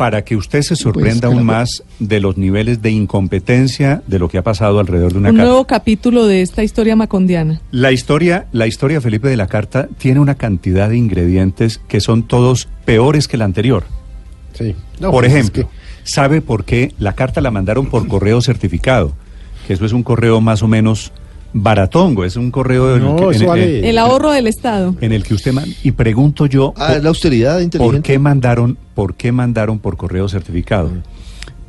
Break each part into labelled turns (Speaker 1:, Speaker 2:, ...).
Speaker 1: para que usted se sorprenda aún más de los niveles de incompetencia de lo que ha pasado alrededor de una
Speaker 2: Un
Speaker 1: carta.
Speaker 2: nuevo capítulo de esta historia macondiana.
Speaker 1: La historia, la historia, Felipe, de la carta tiene una cantidad de ingredientes que son todos peores que la anterior.
Speaker 3: Sí.
Speaker 1: por
Speaker 3: pues es
Speaker 1: ejemplo, ¿sabe por qué la carta la mandaron por correo certificado? Que eso es un correo más o menos baratongo, es un correo en,
Speaker 3: No,
Speaker 1: el, que,
Speaker 3: eso
Speaker 1: en-
Speaker 3: vale-
Speaker 1: en-
Speaker 2: El ahorro del Estado.
Speaker 1: en el que usted man- y pregunto yo
Speaker 4: Ah, es la austeridad
Speaker 1: ¿Por qué mandaron, por qué mandaron por correo certificado?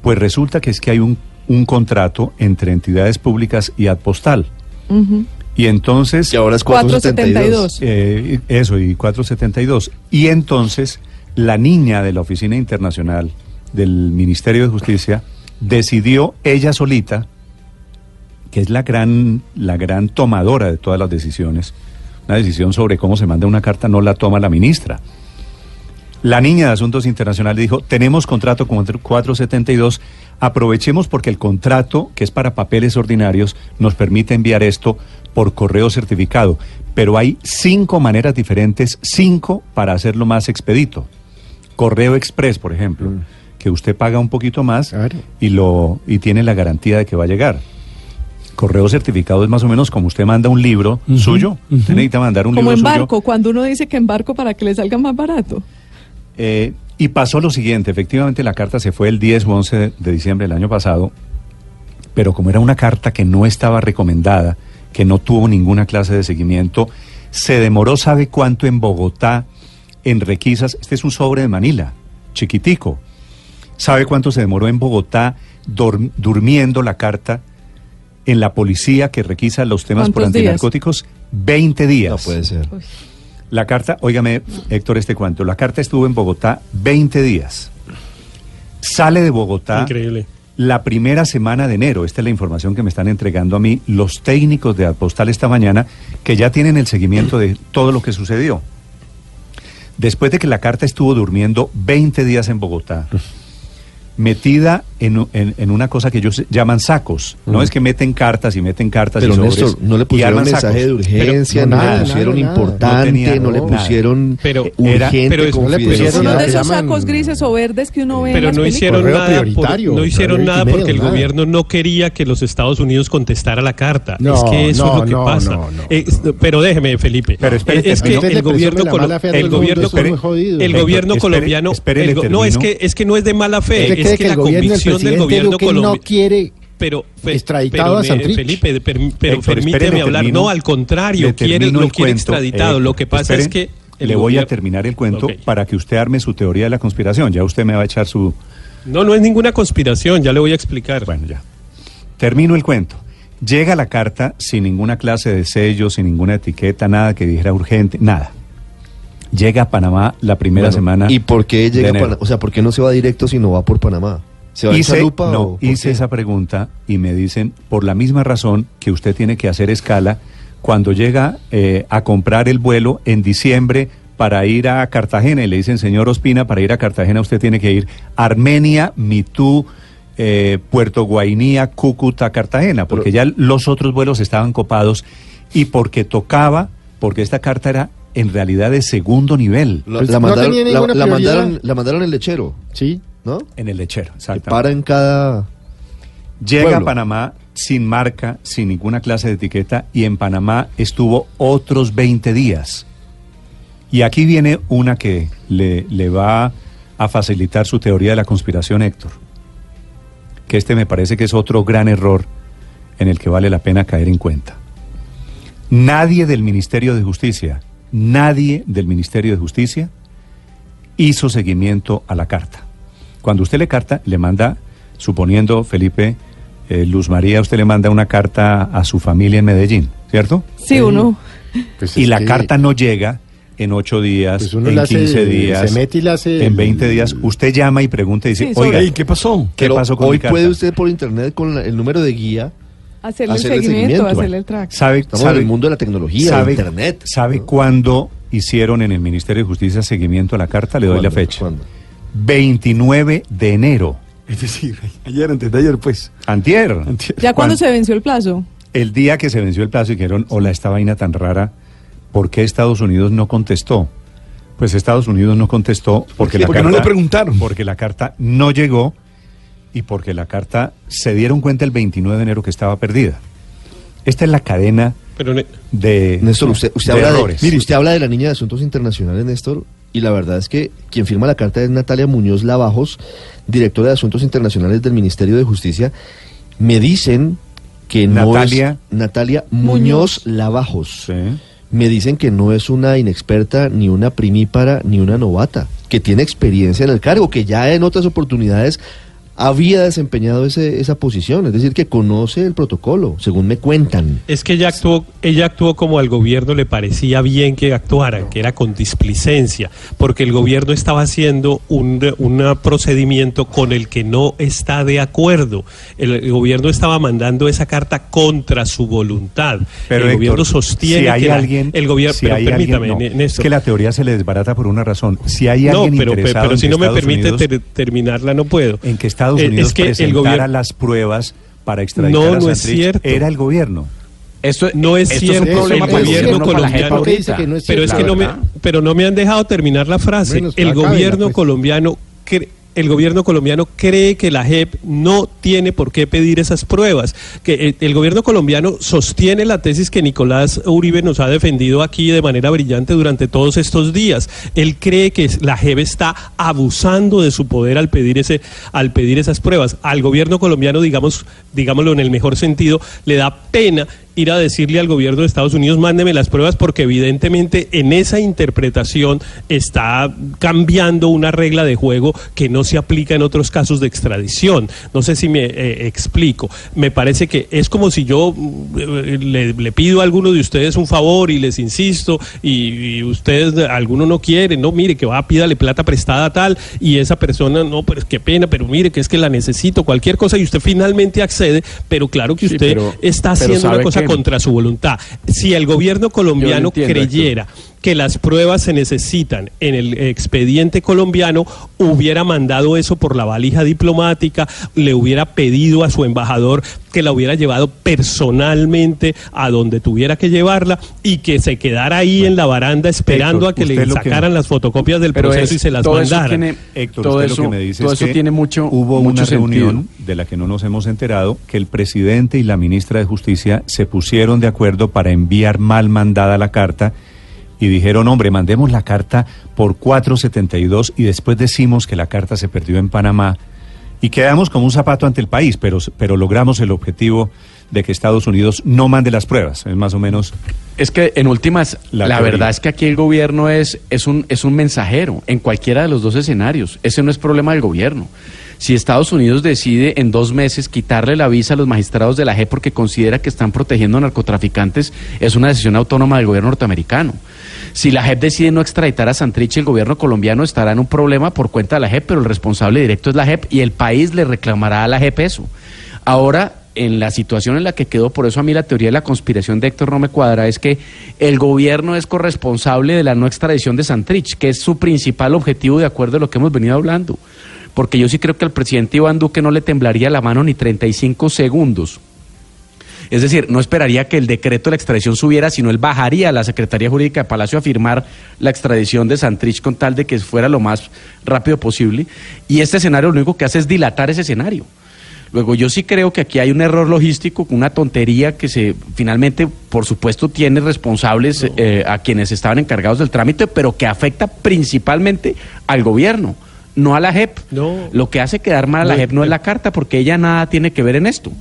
Speaker 1: Pues resulta que es que hay un, un contrato entre entidades públicas y Adpostal.
Speaker 2: Ujú.
Speaker 1: Y entonces,
Speaker 4: Y ahora es 472.
Speaker 2: 472.
Speaker 1: eh, eso, y 472. Y entonces, la niña de la Oficina Internacional del Ministerio de Justicia decidió ella solita, que es la gran, la gran tomadora de todas las decisiones, una decisión sobre cómo se manda una carta no la toma la ministra. La niña de Asuntos Internacionales dijo, tenemos contrato con 472, aprovechemos porque el contrato, que es para papeles ordinarios, nos permite enviar esto por correo certificado. Pero hay cinco maneras diferentes, cinco para hacerlo más expedito. Correo Express, por ejemplo, que usted paga un poquito más
Speaker 3: Claro.
Speaker 1: y, lo, y tiene la garantía de que va a llegar. Correo certificado es más o menos como usted manda un libro suyo. Usted necesita mandar un
Speaker 2: Como
Speaker 1: libro
Speaker 2: en
Speaker 1: suyo.
Speaker 2: barco, cuando uno dice que en barco para que le salga más barato.
Speaker 1: Eh, y pasó lo siguiente, efectivamente la carta se fue el 10 o 11 de diciembre del año pasado, pero como era una carta que no estaba recomendada, que no tuvo ninguna clase de seguimiento, se demoró, ¿sabe cuánto en Bogotá, en requisas? Este es un sobre de Manila, chiquitico. ¿Sabe cuánto se demoró en Bogotá durmiendo la carta en la policía que requisa los temas por
Speaker 2: ¿Cuántos días?
Speaker 1: antinarcóticos? 20 días.
Speaker 4: No puede ser.
Speaker 1: La carta, óigame, Héctor, este cuento. La carta estuvo en Bogotá 20 días. Sale de Bogotá
Speaker 5: Increíble.
Speaker 1: la primera semana de enero. Esta es la información que me están entregando a mí los técnicos de Apostal esta mañana, que ya tienen el seguimiento de todo lo que sucedió. Después de que la carta estuvo durmiendo 20 días en Bogotá, metida en, en- en una cosa que ellos llaman sacos. No es que meten cartas y meten cartas
Speaker 4: Pero
Speaker 1: y sobres
Speaker 4: Néstor, no le pusieron mensaje
Speaker 1: sacos.
Speaker 4: de urgencia,
Speaker 3: Pero-
Speaker 4: no,
Speaker 3: no, nada,
Speaker 4: le pusieron
Speaker 3: nada, nada.
Speaker 4: importante,
Speaker 1: No tenía-
Speaker 4: no, le
Speaker 1: no,
Speaker 4: pusieron
Speaker 5: Pero
Speaker 4: eh,
Speaker 1: era-
Speaker 4: urgente,
Speaker 5: pero es-
Speaker 3: no le pusieron nada
Speaker 2: de esos sacos grises o verdes que uno ve en
Speaker 5: Pero
Speaker 2: las
Speaker 5: no hicieron nada, por-
Speaker 3: prioritario,
Speaker 5: no hicieron nada
Speaker 3: email,
Speaker 5: porque el
Speaker 3: nada.
Speaker 5: gobierno no quería que los Estados Unidos contestara la carta.
Speaker 3: No,
Speaker 5: es que eso
Speaker 3: no,
Speaker 5: es lo que
Speaker 3: no,
Speaker 5: pasa.
Speaker 3: no, no.
Speaker 5: Eh, pero déjeme, Felipe.
Speaker 1: Pero
Speaker 5: es que el gobierno, el gobierno, colombiano, no es que es que no es de mala fe,
Speaker 3: ¿Usted
Speaker 5: es
Speaker 3: cree
Speaker 5: que,
Speaker 3: que
Speaker 5: la
Speaker 3: el gobierno del
Speaker 5: convicción del
Speaker 3: presidente
Speaker 5: gobierno
Speaker 3: Duque no
Speaker 5: colombiano
Speaker 3: quiere
Speaker 5: pero fe-
Speaker 3: extraditado a Santrich?
Speaker 5: Felipe, per- pero
Speaker 1: Héctor,
Speaker 5: permíteme
Speaker 1: espere,
Speaker 5: hablar.
Speaker 1: termino.
Speaker 5: no, al contrario, quiere, lo
Speaker 1: el
Speaker 5: quiere
Speaker 1: cuento.
Speaker 5: extraditado.
Speaker 1: Eh,
Speaker 5: lo que pasa
Speaker 1: espere,
Speaker 5: es que
Speaker 1: le voy a terminar el cuento para que usted arme su teoría de la conspiración. Ya usted me va a echar su...
Speaker 5: No, no es ninguna conspiración, ya le voy a explicar.
Speaker 1: Bueno, ya. Termino el cuento. Llega la carta sin ninguna clase de sello, sin ninguna etiqueta, nada que dijera urgente, nada. Llega a Panamá la primera
Speaker 4: Bueno,
Speaker 1: semana.
Speaker 4: ¿Y por qué llega a. Panamá? O sea, ¿por qué no se va directo si no va por Panamá? ¿Se va en
Speaker 1: Hice,
Speaker 4: chalupa
Speaker 1: no,
Speaker 4: o
Speaker 1: hice
Speaker 4: qué?
Speaker 1: esa pregunta y me dicen, por la misma razón que usted tiene que hacer escala cuando llega eh, a comprar el vuelo en diciembre para ir a Cartagena y le dicen, señor Ospina, para ir a Cartagena usted tiene que ir Armenia, Mitú, eh, Puerto Guainía, Cúcuta, Cartagena, porque ya los otros vuelos estaban copados y porque tocaba, porque esta carta era en realidad de segundo nivel
Speaker 4: La,
Speaker 3: Pues
Speaker 4: la
Speaker 3: no
Speaker 4: mandaron,
Speaker 3: tenía
Speaker 4: la,
Speaker 3: ninguna
Speaker 4: la mandaron, la mandaron el lechero,
Speaker 3: Sí.
Speaker 4: ¿no?
Speaker 1: en el lechero. Exactamente.
Speaker 4: para en cada...
Speaker 1: Llega
Speaker 4: Pueblo.
Speaker 1: a Panamá sin marca, sin ninguna clase de etiqueta, y en Panamá estuvo otros 20 días. Y aquí viene una que le, le va a facilitar su teoría de la conspiración, Héctor. Que este me parece que es otro gran error en el que vale la pena caer en cuenta. Nadie del Ministerio de Justicia, nadie del Ministerio de Justicia hizo seguimiento a la carta. Cuando usted le carta, le manda, suponiendo, Felipe, eh, Luz María, usted le manda una carta a su familia en Medellín, ¿cierto?
Speaker 2: Sí, uno.
Speaker 3: Pues
Speaker 1: Y la
Speaker 3: que-
Speaker 1: carta no llega en ocho días,
Speaker 3: Pues uno
Speaker 1: en
Speaker 3: hace-
Speaker 1: 15 días,
Speaker 3: se mete y hace
Speaker 1: en
Speaker 3: el-
Speaker 1: 20 días. Usted llama y pregunta y dice,
Speaker 2: Sí,
Speaker 1: oiga, ¿qué pasó? ¿Qué
Speaker 4: Pero
Speaker 1: pasó con
Speaker 4: hoy
Speaker 1: mi carta?
Speaker 4: puede usted por internet con la- el número de guía.
Speaker 2: Hacerle el seguimiento,
Speaker 4: seguimiento.
Speaker 2: hacerle el track.
Speaker 1: ¿Sabe,
Speaker 4: Estamos
Speaker 1: sabe-
Speaker 4: en el mundo de la tecnología,
Speaker 1: sabe,
Speaker 4: de internet.
Speaker 1: ¿Sabe
Speaker 4: ¿no?
Speaker 1: cuándo hicieron en el Ministerio de Justicia seguimiento a la carta? Le doy la
Speaker 4: ¿Cuándo?
Speaker 1: fecha.
Speaker 4: ¿Cuándo?
Speaker 1: 29 de enero.
Speaker 6: Es decir, ayer, antes de ayer, pues.
Speaker 1: Antier.
Speaker 2: ¿Ya cuando
Speaker 1: Cuando-
Speaker 2: se venció el plazo?
Speaker 1: El día que se venció el plazo y dijeron, hola, esta vaina tan rara, ¿por qué Estados Unidos no contestó? Pues Estados Unidos no contestó porque,
Speaker 6: Sí,
Speaker 1: la
Speaker 6: porque no
Speaker 1: carta,
Speaker 6: le preguntaron.
Speaker 1: Porque la carta no llegó y porque la carta se dieron cuenta el 29 de enero que estaba perdida. Esta es la cadena
Speaker 5: Pero ne-
Speaker 1: de,
Speaker 4: Néstor, usted, usted
Speaker 1: de
Speaker 4: habla de,
Speaker 1: errores.
Speaker 4: mire, usted habla de la niña de Asuntos Internacionales, Néstor, y la verdad es que quien firma la carta es Natalia Muñoz Lavajos, directora de Asuntos Internacionales del Ministerio de Justicia. Me dicen que no
Speaker 1: Natalia-
Speaker 4: es Natalia Muñoz,
Speaker 2: Muñoz.
Speaker 4: Lavajos.
Speaker 1: Sí.
Speaker 4: Me dicen que no es una inexperta, ni una primípara, ni una novata, que tiene experiencia en el cargo, que ya en otras oportunidades había desempeñado ese, esa posición, es decir, que conoce el protocolo, según me cuentan.
Speaker 5: Es que ella actuó, ella actuó como al gobierno le parecía bien que actuara, que era con displicencia, porque el gobierno estaba haciendo un, un procedimiento con el que no está de acuerdo. El, el gobierno estaba mandando esa carta contra su voluntad.
Speaker 1: Pero
Speaker 5: el
Speaker 1: Héctor,
Speaker 5: gobierno sostiene
Speaker 1: si hay
Speaker 5: que la-
Speaker 1: alguien,
Speaker 5: el gobierno,
Speaker 1: si
Speaker 5: pero
Speaker 1: hay
Speaker 5: permítame,
Speaker 1: alguien- no, es que la teoría se le desbarata por una razón. Si hay
Speaker 5: no,
Speaker 1: alguien
Speaker 5: pero, pero,
Speaker 1: interesado
Speaker 5: pero
Speaker 1: en
Speaker 5: si
Speaker 1: que
Speaker 5: no me permite ter- terminarla, no puedo.
Speaker 1: en que Estados
Speaker 5: Eh,
Speaker 1: Unidos
Speaker 5: es que el gobierno
Speaker 1: las pruebas para extraditar
Speaker 5: No,
Speaker 1: a
Speaker 5: no es cierto.
Speaker 1: era el gobierno.
Speaker 7: Esto,
Speaker 5: No es
Speaker 7: esto
Speaker 5: cierto,
Speaker 7: un problema
Speaker 3: el gobierno
Speaker 7: colombiano.
Speaker 3: JEP, dice que no es
Speaker 5: pero es que
Speaker 3: la
Speaker 5: no me, pero no me han dejado terminar la frase.
Speaker 3: Bueno,
Speaker 5: el gobierno
Speaker 3: pues.
Speaker 5: colombiano cre- el gobierno colombiano cree que la JEP no tiene por qué pedir esas pruebas. Que eh, el gobierno colombiano sostiene la tesis que Nicolás Uribe nos ha defendido aquí de manera brillante durante todos estos días. Él cree que la JEP está abusando de su poder al pedir ese, al pedir esas pruebas. Al gobierno colombiano, digamos, digámoslo en el mejor sentido, le da pena ir a decirle al gobierno de Estados Unidos, mándeme las pruebas, porque evidentemente en esa interpretación está cambiando una regla de juego que no se aplica en otros casos de extradición. No sé si me eh, explico. Me parece que es como si yo eh, le, le pido a alguno de ustedes un favor y les insisto, y, y ustedes, alguno no quiere, no, mire, que va, pídale plata prestada a tal, y esa persona, no, pero qué pena, pero mire, que es que la necesito, cualquier cosa, y usted finalmente accede, pero claro que
Speaker 7: Sí,
Speaker 5: usted
Speaker 7: pero-
Speaker 5: está
Speaker 7: pero
Speaker 5: haciendo una
Speaker 7: ¿sabe
Speaker 5: cosa contra su voluntad. Si el gobierno colombiano
Speaker 7: entiendo,
Speaker 5: creyera que las pruebas se necesitan en el expediente colombiano, hubiera mandado eso por la valija diplomática, le hubiera pedido a su embajador que la hubiera llevado personalmente a donde tuviera que llevarla y que se quedara ahí en la baranda esperando
Speaker 1: Héctor,
Speaker 5: a que le
Speaker 1: que-
Speaker 5: sacaran las fotocopias del
Speaker 7: Pero
Speaker 5: proceso
Speaker 7: es-
Speaker 5: y se las
Speaker 7: todo eso
Speaker 5: mandaran.
Speaker 7: tiene-
Speaker 1: Héctor,
Speaker 7: todo
Speaker 1: usted
Speaker 7: eso,
Speaker 1: lo que me dice
Speaker 7: todo
Speaker 1: es
Speaker 7: eso
Speaker 1: que
Speaker 7: tiene mucho,
Speaker 1: hubo
Speaker 7: mucho
Speaker 1: una
Speaker 7: sentido.
Speaker 1: reunión de la que no nos hemos enterado que el presidente y la ministra de Justicia se pusieron de acuerdo para enviar mal mandada la carta y dijeron, hombre, mandemos la carta por 472 y después decimos que la carta se perdió en Panamá y quedamos como un zapato ante el país, pero, pero logramos el objetivo de que Estados Unidos no mande las pruebas. Es más o menos
Speaker 7: Es que en últimas,
Speaker 1: La
Speaker 7: verdad es que aquí el gobierno es, es, un, es un mensajero en cualquiera de los dos escenarios. Ese no es problema del gobierno. Si Estados Unidos decide en dos meses quitarle la visa a los magistrados de la JEP porque considera que están protegiendo a narcotraficantes, es una decisión autónoma del gobierno norteamericano. Si la JEP decide no extraditar a Santrich, el gobierno colombiano estará en un problema por cuenta de la JEP, pero el responsable directo es la JEP y el país le reclamará a la JEP eso. Ahora, en la situación en la que quedó, por eso a mí la teoría de la conspiración de Héctor no me cuadra, es que el gobierno es corresponsable de la no extradición de Santrich, que es su principal objetivo de acuerdo a lo que hemos venido hablando. Porque yo sí creo que al presidente Iván Duque no le temblaría la mano ni 35 segundos. Es decir, no esperaría que el decreto de la extradición subiera, sino él bajaría a la Secretaría Jurídica de Palacio a firmar la extradición de Santrich con tal de que fuera lo más rápido posible. Y este escenario lo único que hace es dilatar ese escenario. Luego, yo sí creo que aquí hay un error logístico, una tontería que se finalmente, por supuesto, tiene responsables eh, a quienes estaban encargados del trámite, pero que afecta principalmente al gobierno, no a la JEP.
Speaker 5: No.
Speaker 7: Lo que hace quedar mal a la
Speaker 5: No,
Speaker 7: JEP no es la carta, porque ella nada tiene que ver en esto.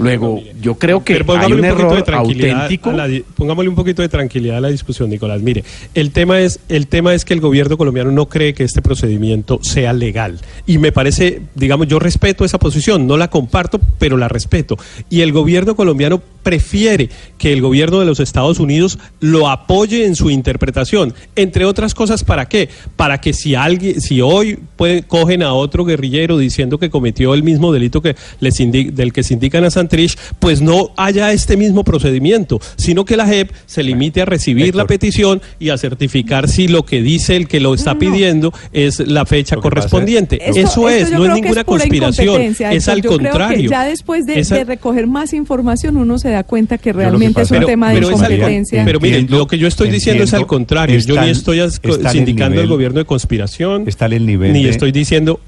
Speaker 7: Luego, yo creo que
Speaker 5: Pero
Speaker 7: hay un
Speaker 5: poquito de
Speaker 7: error
Speaker 5: tranquilidad
Speaker 7: auténtico.
Speaker 5: a la di- pongámosle un poquito de tranquilidad a la discusión, Nicolás. Mire, el tema es el tema es que el gobierno colombiano no cree que este procedimiento sea legal y me parece, digamos, yo respeto esa posición, no la comparto, pero la respeto. Y el gobierno colombiano prefiere que el gobierno de los Estados Unidos lo apoye en su interpretación, entre otras cosas, ¿para qué? Para que si alguien, si hoy pueden, cogen a otro guerrillero diciendo que cometió el mismo delito que les indi- del que se indican a Santrich, Santrich, pues no haya este mismo procedimiento, sino que la JEP se limite a recibir la petición y a certificar si lo que dice el que lo está pidiendo es la fecha correspondiente. Eso es, no es ninguna conspiración, es al
Speaker 2: Yo creo que
Speaker 5: contrario.
Speaker 2: ya después de,
Speaker 5: Esa-
Speaker 2: de recoger más información uno se da cuenta que
Speaker 1: que
Speaker 2: realmente es un
Speaker 1: Pero-
Speaker 2: tema de
Speaker 5: pero es al-
Speaker 2: incompetencia.
Speaker 5: Pero mire,
Speaker 1: Entiendo-
Speaker 5: lo que yo estoy diciendo es al contrario. Yo ni
Speaker 1: el-
Speaker 5: estoy
Speaker 1: el
Speaker 5: sindicando al
Speaker 1: nivel-
Speaker 5: gobierno de conspiración,
Speaker 1: Está el nivel
Speaker 5: ni
Speaker 1: de-
Speaker 5: estoy diciendo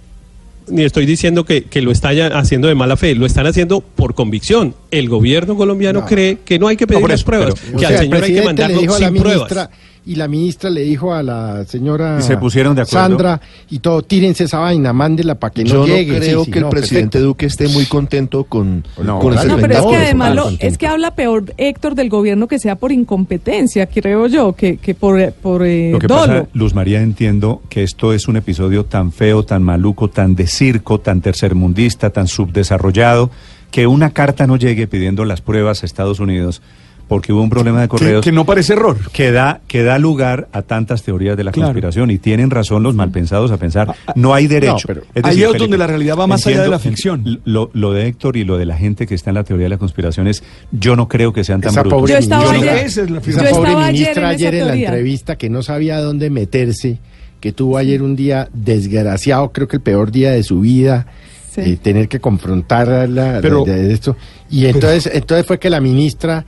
Speaker 5: ni estoy diciendo que, que lo están haciendo de mala fe, lo están haciendo por convicción. El gobierno colombiano
Speaker 3: No.
Speaker 5: cree que no hay que pedir las pruebas,
Speaker 1: pero-
Speaker 5: que al señor hay que mandarlo sin
Speaker 3: ministra
Speaker 5: pruebas.
Speaker 3: Y la ministra le dijo a la señora
Speaker 1: Y se pusieron de acuerdo.
Speaker 3: Sandra y todo, tírense esa vaina, mándela para que no
Speaker 4: Yo no
Speaker 3: llegue.
Speaker 4: creo
Speaker 3: Sí, sí,
Speaker 4: que el
Speaker 3: no,
Speaker 4: presidente
Speaker 3: perfecto.
Speaker 4: Duque esté muy contento con,
Speaker 3: No,
Speaker 4: con
Speaker 2: No, pero es que además lo- es que habla peor Héctor del gobierno que sea por incompetencia, creo yo, que, que por, por eh,
Speaker 1: Lo que
Speaker 2: dolo.
Speaker 1: pasa, Luz María, entiendo que esto es un episodio tan feo, tan maluco, tan de circo, tan tercermundista, tan subdesarrollado, que una carta no llegue pidiendo las pruebas a Estados Unidos porque hubo un problema de
Speaker 6: Que,
Speaker 1: correos
Speaker 6: que no parece error.
Speaker 1: que da, que da lugar a tantas teorías de la
Speaker 6: Claro.
Speaker 1: conspiración y tienen razón los malpensados a pensar, no hay derecho.
Speaker 3: no, pero
Speaker 1: Es
Speaker 6: ahí es donde la realidad va más allá de la ficción.
Speaker 1: Lo, lo de Héctor y lo de la gente que está en la teoría de la conspiración es, yo no creo que sean tan
Speaker 3: Esa
Speaker 1: brutos.
Speaker 3: pobre
Speaker 2: Yo estaba
Speaker 3: ministra,
Speaker 2: ayer-
Speaker 6: Esa es la
Speaker 3: esa
Speaker 2: yo
Speaker 3: pobre
Speaker 2: estaba ayer
Speaker 3: ministra
Speaker 2: en
Speaker 3: ayer en la entrevista que no sabía dónde meterse, que tuvo ayer un día desgraciado, creo que el peor día de su vida,
Speaker 2: Sí.
Speaker 3: eh, tener que confrontarla
Speaker 6: Pero-
Speaker 3: de, de esto. Y entonces, entonces fue que la ministra,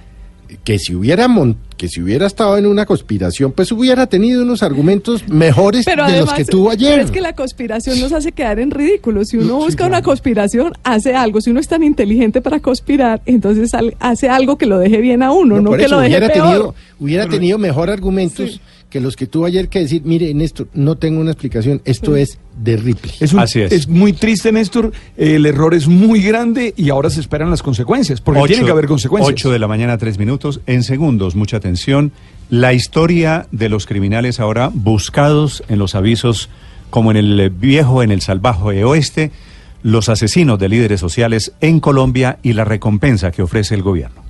Speaker 3: que si hubiera mon- que si hubiera estado en una conspiración, pues hubiera tenido unos argumentos mejores
Speaker 2: Pero
Speaker 3: de
Speaker 2: además,
Speaker 3: los que tuvo ayer.
Speaker 2: pero es que la conspiración nos hace quedar en ridículo. Si uno busca una conspiración, hace algo. Si uno es tan inteligente para conspirar, entonces hace algo que lo deje bien a uno, no, que
Speaker 3: eso,
Speaker 2: lo deje
Speaker 3: hubiera
Speaker 2: peor.
Speaker 3: tenido, hubiera tenido mejor argumentos que los que tuvo ayer que decir, mire, Néstor, no tengo una explicación, esto es de Ripley.
Speaker 6: Es, un-
Speaker 1: Así es.
Speaker 6: es muy triste, Néstor. El error es muy grande y ahora se esperan las consecuencias, porque
Speaker 1: Ocho-
Speaker 6: tiene que haber consecuencias.
Speaker 1: 8 de la mañana, 3 minutos. En segundos, mucha atención. La historia de los criminales ahora buscados en los avisos, como en el viejo, en el salvaje oeste, los asesinos de líderes sociales en Colombia y la recompensa que ofrece el gobierno.